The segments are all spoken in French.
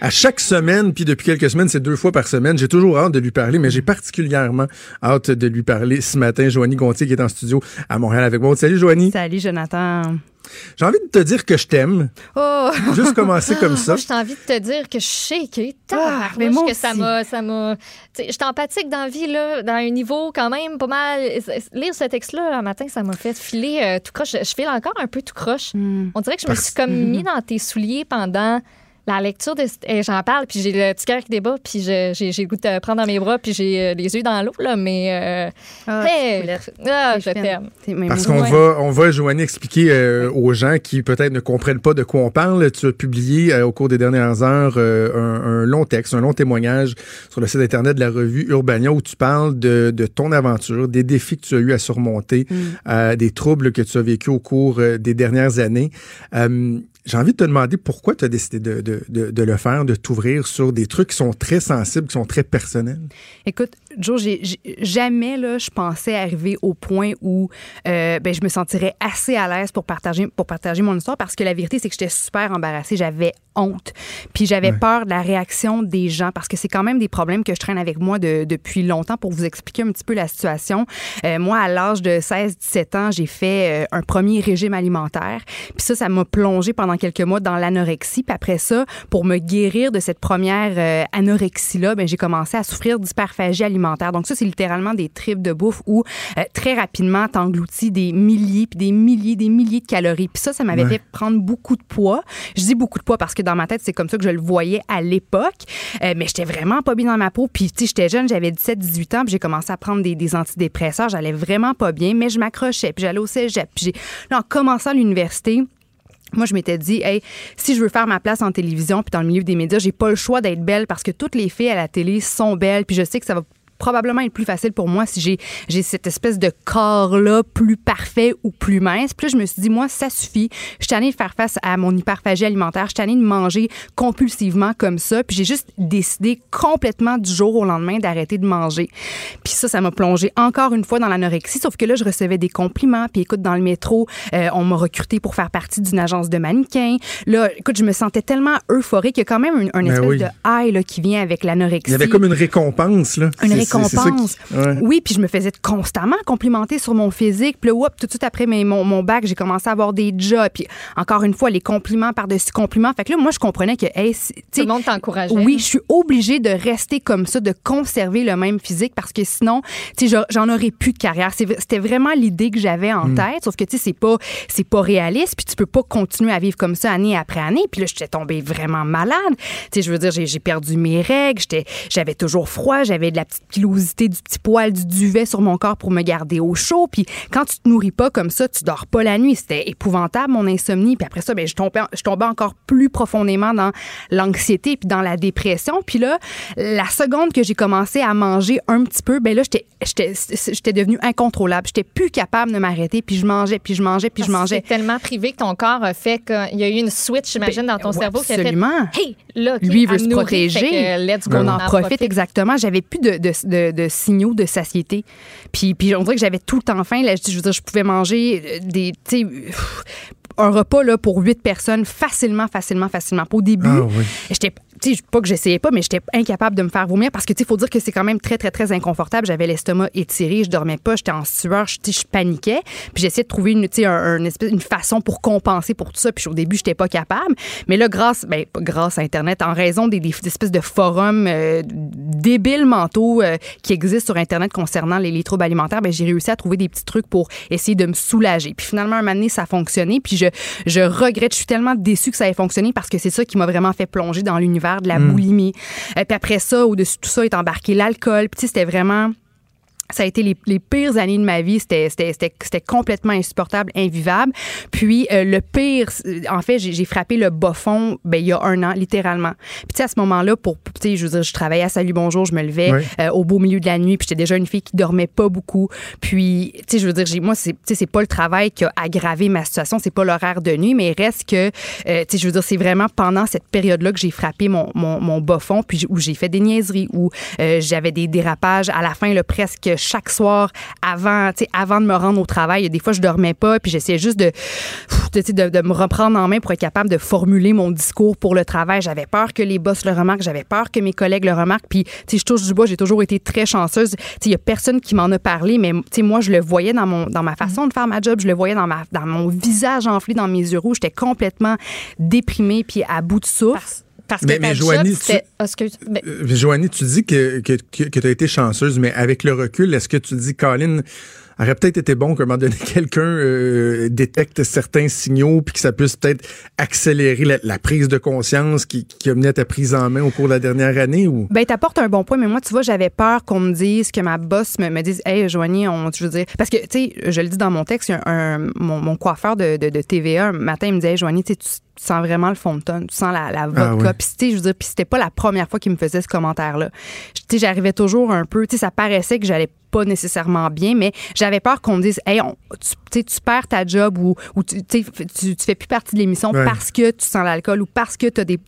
À chaque semaine, puis depuis quelques semaines, c'est deux fois par semaine, j'ai toujours hâte de lui parler, mais j'ai particulièrement hâte de lui parler ce matin. Joanie Gontier qui est en studio à Montréal avec moi. Salut Joanie. Salut Jonathan. J'ai envie de te dire que je t'aime. Oh! Juste commencer comme ça. J'ai envie de te dire que je sais que, Ah, mais moi que ça m'a. ça m'a- Je suis empathique dans la vie, là, dans un niveau quand même pas mal. Lire ce texte-là un matin, ça m'a fait filer euh, tout croche. Je file encore un peu tout croche. Hmm. On dirait que je me suis comme mis dans tes souliers pendant. La lecture de. eh, J'en parle, puis j'ai le petit cœur qui débat, puis j'ai j'ai le goût de te prendre dans mes bras, puis j'ai euh, les yeux dans l'eau, là, mais. euh, Ah, hey, ah, je t'aime. Parce qu'on Ouais. va, on va, Joanie, expliquer euh, aux gens qui peut-être ne comprennent pas de quoi on parle. Tu as publié euh, au cours des dernières heures euh, un, un long texte, un long témoignage sur le site Internet de la revue Urbania où tu parles de, de ton aventure, des défis que tu as eu à surmonter, Mm. euh, des troubles que tu as vécu au cours euh, des dernières années. J'ai envie de te demander pourquoi tu as décidé de, de, de, de le faire, de t'ouvrir sur des trucs qui sont très sensibles, qui sont très personnels. Écoute, Joe, jamais là, je pensais arriver au point où euh, ben, je me sentirais assez à l'aise pour partager, pour partager mon histoire parce que la vérité, c'est que j'étais super embarrassée. J'avais honte. Puis j'avais peur de la réaction des gens parce que c'est quand même des problèmes que je traîne avec moi de- depuis longtemps pour vous expliquer un petit peu la situation. Euh, moi, à l'âge de 16-17 ans, j'ai fait euh, un premier régime alimentaire. Puis ça, ça m'a plongé pendant quelques mois dans l'anorexie. Puis après ça, pour me guérir de cette première anorexie-là, ben, j'ai commencé à souffrir d'hyperphagie alimentaire. Donc ça, c'est littéralement des tripes de bouffe où euh, très rapidement, t'engloutis des milliers, puis des milliers, des milliers de calories. Puis ça, ça m'avait Ouais. fait prendre beaucoup de poids. Je dis beaucoup de poids parce que dans ma tête, c'est comme ça que je le voyais à l'époque. Euh, mais j'étais vraiment pas bien dans ma peau. Puis, tu sais, j'étais jeune, j'avais 17-18 ans, puis j'ai commencé à prendre des, des antidépresseurs. J'allais vraiment pas bien, mais je m'accrochais. Puis j'allais au cégep. Puis là, en commençant l'université, moi, je m'étais dit, hey, si je veux faire ma place en télévision puis dans le milieu des médias, j'ai pas le choix d'être belle parce que toutes les filles à la télé sont belles. Puis je sais que ça va probablement être plus facile pour moi si j'ai j'ai cette espèce de corps-là plus parfait ou plus mince. Puis là, je me suis dit, moi, ça suffit. Je suis tannée de faire face à mon hyperphagie alimentaire. Je suis tannée de manger compulsivement comme ça. Puis j'ai juste décidé complètement du jour au lendemain d'arrêter de manger. Puis ça, ça m'a plongé encore une fois dans l'anorexie. Sauf que là, je recevais des compliments. Puis écoute, dans le métro, euh, on m'a recruté pour faire partie d'une agence de mannequins. Là, écoute, je me sentais tellement euphorique. Il y a quand même un, un Ben espèce oui. de high là, qui vient avec l'anorexie. Il y avait comme une récompense, là. Une C'est- récompense. ouais. Oui, puis je me faisais constamment complimenter sur mon physique. Puis là, whoop, tout de suite après mes- mon, mon bac, j'ai commencé à avoir des jobs. Puis encore une fois, les compliments par-dessus compliments. Fait que là, moi, je comprenais que, hey, Tout le monde t'encourageait. oui, je suis obligée de rester comme ça, de conserver le même physique parce que sinon, tu sais, j'en- aurais plus de carrière. C'était vraiment l'idée que j'avais en Hmm. tête, sauf que tu sais, c'est pas, c'est pas réaliste, puis tu peux pas continuer à vivre comme ça année après année. Puis là, j'étais tombée vraiment malade. Tu sais, je veux dire, j'ai j'ai perdu mes règles, j'étais, j'avais toujours froid, j'avais de la petite pilosité, du petit poil, du duvet sur mon corps pour me garder au chaud. Puis quand tu te nourris pas comme ça, tu dors pas la nuit. C'était épouvantable mon insomnie. Puis après ça, ben je tombais, je tombais encore plus profondément dans l'anxiété puis dans la dépression. Puis là, la seconde que j'ai commencé à manger un petit peu, ben là, j'étais, j'étais, j'étais devenue incontrôlable. J'étais plus capable de m'arrêter. Puis je mangeais, puis je mangeais, puis je Parce mangeais. C'est tellement privé que ton corps a fait qu'il y a eu une switch, j'imagine, dans ton ouais, cerveau qui a fait absolument. Hey, là, OK, Lui, il veut se protéger. que let's go, on en profite, exactement. J'avais plus de, de, de- signaux de satiété. Puis, puis on dirait que j'avais tout le temps faim. Là, je je pouvais manger euh, des, un repas là, pour huit personnes facilement, facilement, facilement. Au début, Ah oui. j'étais pas que j'essayais pas, mais j'étais incapable de me faire vomir parce que, tu sais, faut dire que c'est quand même très, très, très inconfortable. J'avais l'estomac étiré, je dormais pas, j'étais en sueur, je, paniquais. Puis j'essayais de trouver une, un- espèce- une façon pour compenser pour tout ça. Puis au début, j'étais pas capable. Mais là, grâce, ben, grâce à Internet, en raison des, des espèces de forums euh, débiles mentaux euh, qui existent sur Internet concernant les, les troubles alimentaires, ben, j'ai réussi à trouver des petits trucs pour essayer de me soulager. Puis finalement, un moment donné, ça a fonctionné. Puis je, je regrette, je suis tellement déçue que ça ait fonctionné parce que c'est ça qui m'a vraiment fait plonger dans l'univers de la boulimie. Euh, puis après ça, au-dessus de tout ça, est embarqué l'alcool. Puis c'était vraiment ça a été les, les, pires années de ma vie. C'était, c'était, complètement insupportable, invivable. Puis euh, le pire, en fait, j'ai, frappé le bas fond ben, il y a un an, littéralement. Puis à ce moment-là, pour, je veux dire, je travaillais à Salut Bonjour, je me levais euh, au beau milieu de la nuit, puis j'étais déjà une fille qui dormait pas beaucoup. Puis, tu sais, je veux dire, j'ai, moi, c'est, c'est pas le travail qui a aggravé ma situation, c'est pas l'horaire de nuit, mais il reste que, euh, tu sais, je veux dire, c'est vraiment pendant cette période-là que j'ai frappé mon, mon, mon bas fond, puis où j'ai fait des niaiseries, où j'avais des dérapages à la fin, là, presque chaque soir avant, avant de me rendre au travail. Des fois, je dormais pas, puis j'essayais juste de, de, de, me reprendre en main pour être capable de formuler mon discours pour le travail. J'avais peur que les boss le remarquent, j'avais peur que mes collègues le remarquent. Puis, je touche du bois, j'ai toujours été très chanceuse. Il y a personne qui m'en a parlé, mais moi, je le voyais dans, mon, dans ma façon de faire ma job, je le voyais dans, ma, dans mon visage enflé, dans mes yeux rouges. J'étais complètement déprimée, puis à bout de souffle. Parce que mais, Joanie, tu, euh, Joanie, tu dis que, que, que tu as été chanceuse, mais avec le recul, est-ce que tu dis, Colin, aurait peut-être été bon qu'à un moment donné, quelqu'un euh, détecte certains signaux puis que ça puisse peut-être accélérer la, prise de conscience qui, qui a mené à ta prise en main au cours de la dernière année? Ou? Ben, t'apportes un bon point, mais moi, tu vois, j'avais peur qu'on me dise, que ma boss me, me dise, hey, Joanie, on, je veux dire, parce que, tu sais, je le dis dans mon texte, un, mon, coiffeur de, de, de, TVA, un matin, il me disait, hey, Joanie, tu tu sens vraiment le fond de tonne, tu sens la, la ah vodka. Puis, je veux dire, puis c'était pas la première fois qu'il me faisait ce commentaire-là. Tu sais, j'arrivais toujours un peu, tu sais, ça paraissait que j'allais pas nécessairement bien, mais j'avais peur qu'on me dise, hey, tu, tu perds ta job ou, ou tu, tu, tu fais plus partie de l'émission parce que tu sens l'alcool ou parce que tu as des.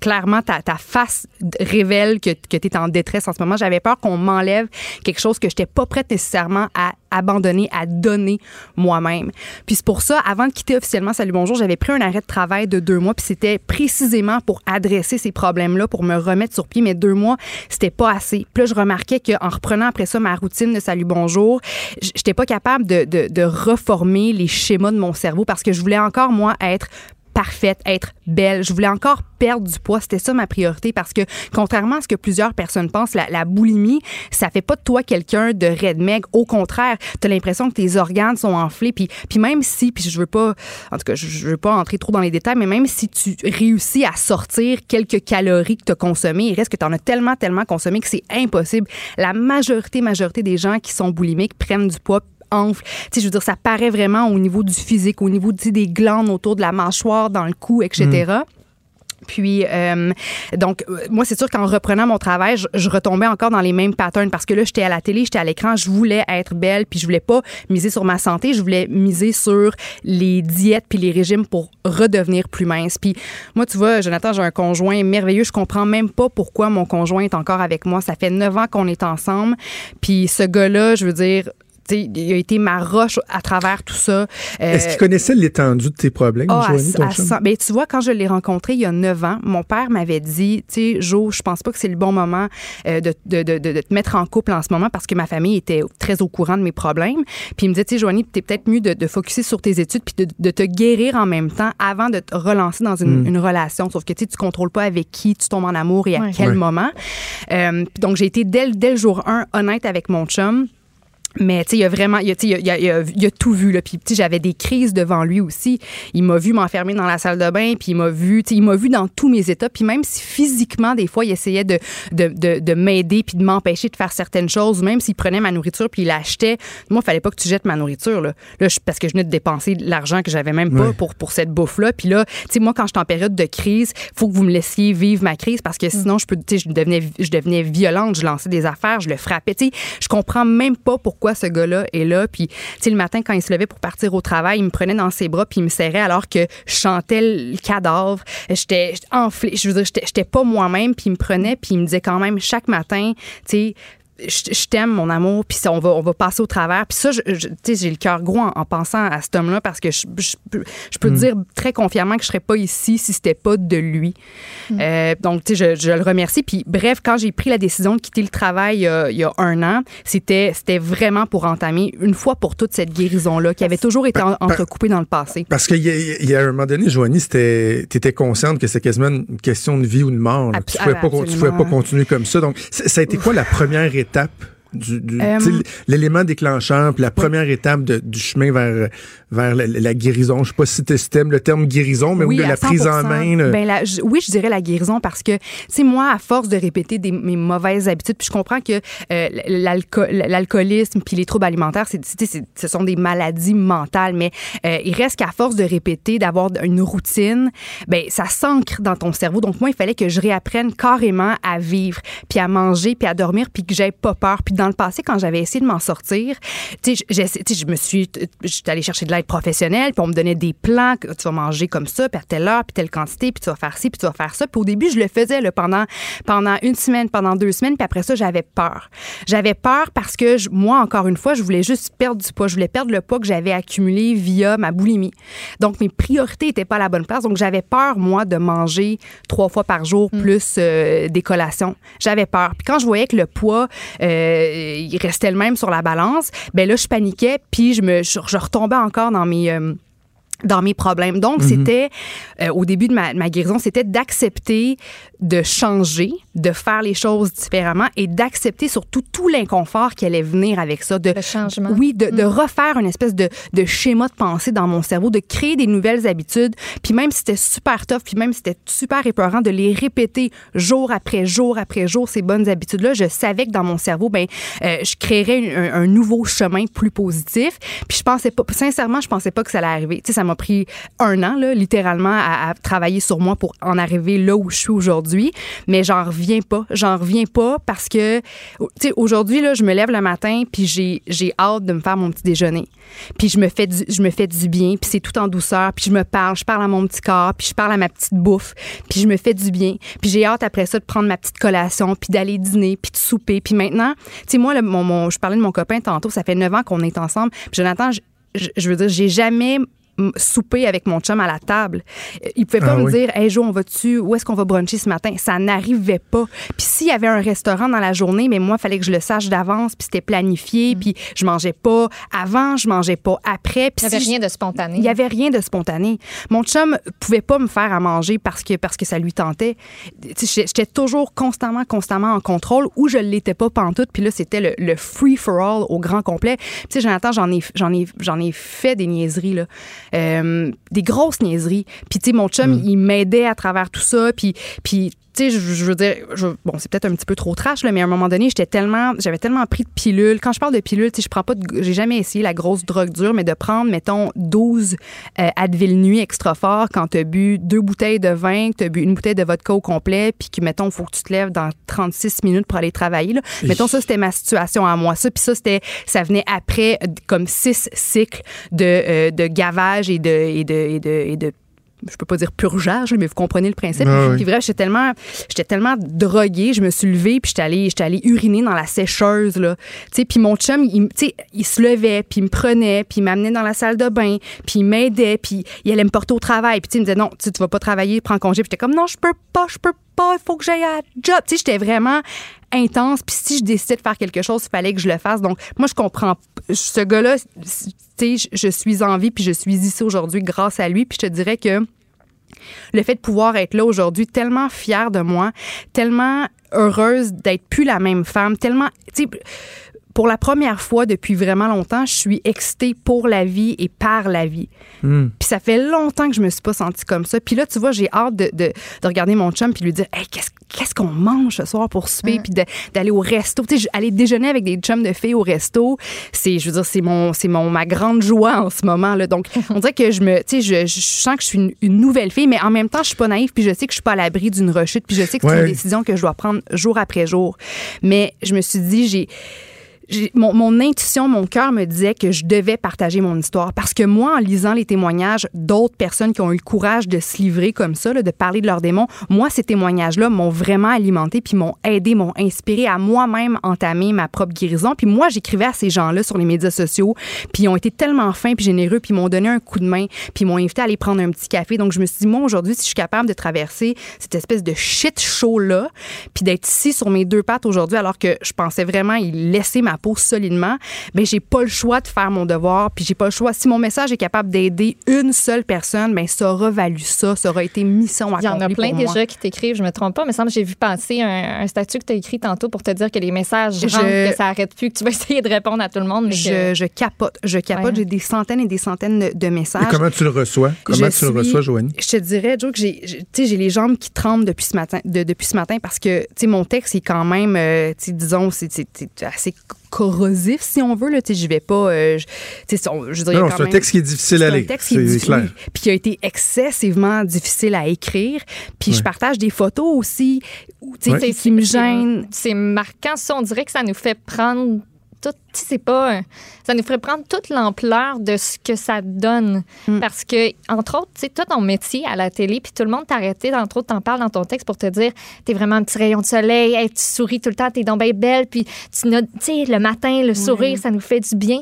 clairement, ta, ta face révèle que, que tu es en détresse en ce moment. J'avais peur qu'on m'enlève quelque chose que je n'étais pas prête nécessairement à abandonner, à donner moi-même. Puis c'est pour ça, avant de quitter officiellement Salut Bonjour, j'avais pris un arrêt de travail de deux mois, puis c'était précisément pour adresser ces problèmes-là, pour me remettre sur pied. Mais deux mois, c'était pas assez. Puis là, je remarquais qu'en reprenant après ça ma routine de Salut Bonjour, j'étais pas capable de, de, de reformer les schémas de mon cerveau parce que je voulais encore, moi, être parfaite, être belle. Je voulais encore perdre du poids. C'était ça ma priorité parce que, contrairement à ce que plusieurs personnes pensent, la, boulimie, ça fait pas de toi quelqu'un de red Au contraire, tu as l'impression que tes organes sont enflés. Puis, puis même si, puis je veux pas, en tout cas, je, veux pas entrer trop dans les détails, mais même si tu réussis à sortir quelques calories que tu as consommées, il reste que tu en as tellement, tellement consommé que c'est impossible. La majorité, majorité des gens qui sont boulimiques prennent du poids enfle. Tu je veux dire, ça paraît vraiment au niveau du physique, au niveau des glandes autour de la mâchoire, dans le cou, etc. Puis, euh, donc, euh, moi, c'est sûr qu'en reprenant mon travail, je, retombais encore dans les mêmes patterns parce que là, j'étais à la télé, j'étais à l'écran, je voulais être belle, puis je voulais pas miser sur ma santé, je voulais miser sur les diètes puis les régimes pour redevenir plus mince. Puis, moi, tu vois, Jonathan, j'ai un conjoint merveilleux. Je comprends même pas pourquoi mon conjoint est encore avec moi. Ça fait neuf ans qu'on est ensemble. Puis, ce gars-là, je veux dire, il a été ma roche à travers tout ça. Est-ce qu'il connaissait l'étendue de tes problèmes, oh, Joanie, ben, tu vois, quand je l'ai rencontré il y a neuf ans, mon père m'avait dit, tu sais, Jo, je pense pas que c'est le bon moment euh, de, de, de, de, te mettre en couple en ce moment parce que ma famille était très au courant de mes problèmes. Puis il me disait, tu sais, Joanie, t'es peut-être mieux de, de focuser sur tes études puis de, te guérir en même temps avant de te relancer dans une, hmm. une relation. Sauf que tu tu contrôles pas avec qui tu tombes en amour et à quel moment. Euh, donc j'ai été dès, dès le jour 1 honnête avec mon chum. Mais tu sais, il a vraiment, il a, il a, il a, il a tout vu là. Puis tu sais, j'avais des crises devant lui aussi. Il m'a vu m'enfermer dans la salle de bain, puis il m'a vu, tu sais, il m'a vu dans tous mes états. Puis même si physiquement, des fois, il essayait de de, de, de m'aider puis de m'empêcher de faire certaines choses, même s'il prenait ma nourriture puis il l'achetait, moi, il fallait pas que tu jettes ma nourriture là. Là, parce que je venais de dépenser l'argent que j'avais même pas pour pour cette bouffe là. Puis là, tu sais, moi, quand j'étais en période de crise, faut que vous me laissiez vivre ma crise parce que mm. sinon, je peux, tu sais, je devenais je devenais violente, je lançais des affaires, je le frappais. Tu sais, je comprends même pas pourquoi ce gars-là est là. Puis, tu sais, le matin, quand il se levait pour partir au travail, il me prenait dans ses bras puis il me serrait alors que je chantais le cadavre. J'étais enflée. Je veux dire, j'étais pas moi-même. Puis il me prenait puis il me disait quand même chaque matin, tu sais, je, t'aime, mon amour, puis on va, on va passer au travers. Puis ça, j'ai le cœur gros en, pensant à cet homme-là parce que je, je peux mm. dire très confiamment que je serais pas ici si c'était pas de lui. Mm. Euh, donc, tu sais, je, le remercie. Puis bref, quand j'ai pris la décision de quitter le travail il y a un an, c'était vraiment pour entamer une fois pour toutes cette guérison-là qui avait toujours été entrecoupée dans le passé. Parce qu'il y, y, a un moment donné, Joanie, tu étais consciente que c'est quasiment une question de vie ou de mort. Tu ne pouvais, pas, pouvais pas continuer comme ça. Donc, ça a été quoi la première étape étape du, du l'élément déclencheur, puis la première étape de, du chemin vers vers la, guérison. Je sais pas si tu estimes le terme guérison, mais oui, de la prise en main. Ben la, oui, je dirais la guérison parce que, tu moi, à force de répéter des, mes mauvaises habitudes, puis je comprends que euh, l'alcoolisme puis les troubles alimentaires, c'est, ce sont des maladies mentales, mais euh, il reste qu'à force de répéter, d'avoir une routine, ben ça s'ancre dans ton cerveau. Donc moi, il fallait que je réapprenne carrément à vivre, puis à manger, puis à dormir, puis que j'aie pas peur. Puis dans le passé, quand j'avais essayé de m'en sortir, tu sais, je me suis, j'étais allée chercher de l'aide professionnelle, puis on me donnait des plans, que tu vas manger comme ça, puis à telle heure, puis telle quantité, puis tu vas faire ci, puis tu vas faire ça. Puis au début, je le faisais là, pendant pendant une semaine, pendant deux semaines, puis après ça, j'avais peur. J'avais peur parce que moi, encore une fois, je voulais juste perdre du poids. Je voulais perdre le poids que j'avais accumulé via ma boulimie. Donc mes priorités n'étaient pas à la bonne place. Donc j'avais peur moi de manger trois fois par jour mm. plus euh, des collations. J'avais peur. Puis quand je voyais que le poids euh, il restait le même sur la balance, ben là je paniquais puis je me je, retombais encore dans mes euh, dans mes problèmes. Donc, mhm. c'était, euh, au début de ma, ma guérison, c'était d'accepter de changer, de faire les choses différemment et d'accepter surtout tout l'inconfort qui allait venir avec ça. De, le changement. Oui, de, de, mm. refaire une espèce de, de schéma de pensée dans mon cerveau, de créer des nouvelles habitudes. Puis même si c'était super tough, puis même si c'était super épeurant, de les répéter jour après jour après jour, ces bonnes habitudes-là, je savais que dans mon cerveau, ben, euh, je créerais un, un, nouveau chemin plus positif. Puis je pensais pas, sincèrement, je pensais pas que ça allait arriver. Tu sais, ça m'a pris un an, là, littéralement, à, travailler sur moi pour en arriver là où je suis aujourd'hui. Mais j'en reviens pas. J'en reviens pas parce que, tu sais, aujourd'hui, là, je me lève le matin puis j'ai, j'ai hâte de me faire mon petit déjeuner. Puis je me fais du, je me fais du bien, puis c'est tout en douceur, puis je me parle, je parle à mon petit corps, puis je parle à ma petite bouffe, puis je me fais du bien. Puis j'ai hâte après ça de prendre ma petite collation, puis d'aller dîner, puis de souper. Puis maintenant, tu sais, moi, le, mon, je parlais de mon copain tantôt, ça fait neuf ans qu'on est ensemble. Puis Jonathan, je, je veux dire, j'ai jamais souper avec mon chum à la table. Il pouvait pas ah me dire, hey Jo, on va-tu, où est-ce qu'on va bruncher ce matin? Ça n'arrivait pas. Puis s'il y avait un restaurant dans la journée, mais moi, il fallait que je le sache d'avance, puis c'était planifié, mm. puis je mangeais pas avant, je mangeais pas après. Il n'y avait rien de spontané. Il y avait rien de spontané. Mon chum pouvait pas me faire à manger parce que, parce que ça lui tentait. J'étais toujours constamment, constamment en contrôle, ou je l'étais pas pantoute, puis là, c'était le, free-for-all au grand complet. Tu sais, Jonathan, j'en ai, j'en ai, j'en ai fait des niaiseries, là. Euh, des grosses niaiseries. Puis, tu sais, mon chum, mm. il m'aidait à travers tout ça. Puis, puis tu sais, je, veux dire, bon, c'est peut-être un petit peu trop trash, là, mais à un moment donné, j'étais tellement, j'avais tellement pris de pilules. Quand je parle de pilules, tu sais, je prends pas j'ai jamais essayé la grosse drogue dure, mais de prendre, mettons, 12 euh, Advil nuit extra fort quand tu as bu deux bouteilles de vin, que tu as bu une bouteille de vodka au complet, puis que, mettons, il faut que tu te lèves dans 36 minutes pour aller travailler, là. Mettons, ça, c'était ma situation à moi. Ça, puis ça, c'était, ça venait après, comme six cycles de, euh, de gavage et de, et de, et de, et de je peux pas dire purgeage, mais vous comprenez le principe. Ah puis vrai, j'étais tellement, j'étais tellement droguée, je me suis levée, puis j'étais allée, j'étais allée uriner dans la sécheuse là. Tu sais, puis mon chum, il, il se levait, puis il me prenait, puis il m'amenait dans la salle de bain, puis il m'aidait, puis il allait me porter au travail, puis il me disait non, tu vas pas travailler, prends congé. Puis j'étais comme non, je peux pas, je peux il faut que j'aille à job. Tu sais, j'étais vraiment intense. Puis si je décidais de faire quelque chose, il fallait que je le fasse. Donc, moi, je comprends. Ce gars-là, tu sais, je suis en vie, puis je suis ici aujourd'hui grâce à lui. Puis je te dirais que le fait de pouvoir être là aujourd'hui, tellement fière de moi, tellement heureuse d'être plus la même femme, tellement, pour la première fois depuis vraiment longtemps, je suis excitée pour la vie et par la vie. Hmm. Puis ça fait longtemps que je me suis pas sentie comme ça. Puis là, tu vois, j'ai hâte de, de, de, regarder mon chum puis lui dire hey, qu'est-ce qu'est-ce qu'on mange ce soir pour souper? Puis d'aller au resto. Tu sais, aller déjeuner avec des chums de filles au resto, c'est, je veux dire, c'est mon, c'est mon ma grande joie en ce moment là. Donc, on dirait que je me, tu sais, je, je, sens que je suis une, nouvelle fille, mais en même temps, je suis pas naïve puis je sais que je suis pas à l'abri d'une rechute puis je sais que c'est une décision que je dois prendre jour après jour. Mais je me suis dit, j'ai mon, intuition, mon cœur me disait que je devais partager mon histoire parce que moi, en lisant les témoignages d'autres personnes qui ont eu le courage de se livrer comme ça, là, de parler de leurs démons, moi, ces témoignages-là m'ont vraiment alimenté puis m'ont aidé, m'ont inspiré à moi-même entamer ma propre guérison. Puis moi, j'écrivais à ces gens-là sur les médias sociaux, puis ils ont été tellement fins puis généreux, puis ils m'ont donné un coup de main, puis ils m'ont invité à aller prendre un petit café. Donc, je me suis dit, moi, aujourd'hui, si je suis capable de traverser cette espèce de shit show-là, puis d'être ici sur mes deux pattes aujourd'hui, alors que je pensais vraiment y laisser ma peau solidement, ben j'ai pas le choix de faire mon devoir, puis j'ai pas le choix. Si mon message est capable d'aider une seule personne, ben ça aura valu ça, ça aura été mission accomplie Il y en a plein pour moi. déjà qui t'écrivent, je me trompe pas, mais semble que j'ai vu passer un, un statut que tu as écrit tantôt pour te dire que les messages Je- rentrent, que ça arrête plus, que tu vas essayer de répondre à tout le monde. Mais Je, que- je capote, je capote. Ouais. J'ai des centaines et des centaines de, de messages. Et comment tu le reçois? Comment Je tu le reçois, Joanie? Je te dirais, Joe, que j'ai, j'ai- tu sais, j'ai les jambes qui tremblent depuis ce matin, de- depuis ce matin parce que, tu sais, mon texte est quand même, euh, tu sais, disons, c'est, c'est- c'est assez corrosif, si on veut, là. J'y vais pas, euh, je- je Non, non, quand c'est un texte qui est difficile c'est à un lire. texte qui est C'est difficile, clair. puis qui a été excessivement difficile à écrire. Puis je partage des photos aussi, où, Ouais. qui, qui me gênent. C'est marquant, ça. On dirait que ça nous fait prendre tout. tu sais, C'est pas. Ça nous ferait prendre toute l'ampleur de ce que ça donne. Mm. Parce que, entre autres, tu sais, toi, ton métier à la télé, puis tout le monde t'arrêtait, entre autres, t'en parles dans ton texte pour te dire t'es vraiment un petit rayon de soleil, hey, tu souris tout le temps, t'es donc bien belle, puis tu sais, le matin, le sourire, ça nous fait du bien.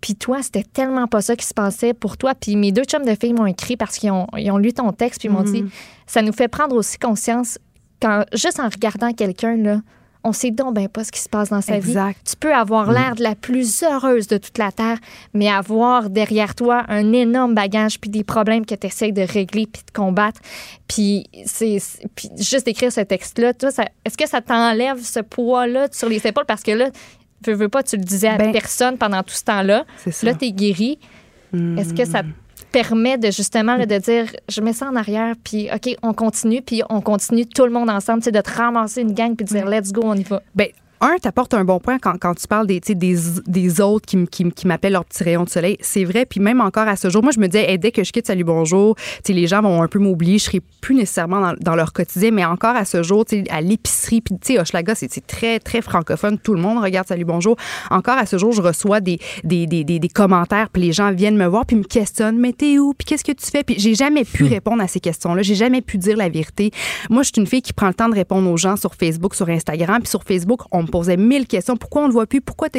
Puis toi, c'était tellement pas ça qui se passait pour toi. Puis mes deux chums de filles m'ont écrit parce qu'ils ont, ils ont lu ton texte, puis ils m'ont dit ça nous fait prendre aussi conscience quand, juste en regardant quelqu'un, là, on sait donc ben pas ce qui se passe dans sa vie. Tu peux avoir l'air de la plus heureuse de toute la Terre, mais avoir derrière toi un énorme bagage puis des problèmes que tu essaies de régler puis de combattre. Puis, c'est, puis juste écrire ce texte-là, toi, ça- est-ce que ça t'enlève ce poids-là sur les épaules? Parce que là, veux, veux pas, tu le disais à Ben, personne pendant tout ce temps-là. Là, tu es guéri. Est-ce que ça te permet de justement là, de dire je mets ça en arrière puis OK on continue puis on continue tout le monde ensemble c'est de te ramasser une gang puis de dire let's go on y va. Ben, un, t'apportes un bon point quand, quand tu parles des, tu des, des autres qui, qui, qui m'appellent leur petit rayon de soleil. C'est vrai. Puis même encore à ce jour, moi, je me disais, hey, dès que je quitte Salut Bonjour, tu les gens vont un peu m'oublier. Je serai plus nécessairement dans, dans leur quotidien. Mais encore à ce jour, tu à l'épicerie, puis tu sais, Hochelaga, c'est c'est très, très francophone. Tout le monde regarde Salut Bonjour. Encore à ce jour, je reçois des, des, des, des, des commentaires, puis les gens viennent me voir, puis me questionnent, mais t'es où? Puis qu'est-ce que tu fais? Puis j'ai jamais pu répondre à ces questions-là. J'ai jamais pu dire la vérité. Moi, je suis une fille qui prend le temps de répondre aux gens sur Facebook, sur Instagram. Puis sur Facebook, on me posait mille questions. Pourquoi on ne voit plus? Pourquoi tu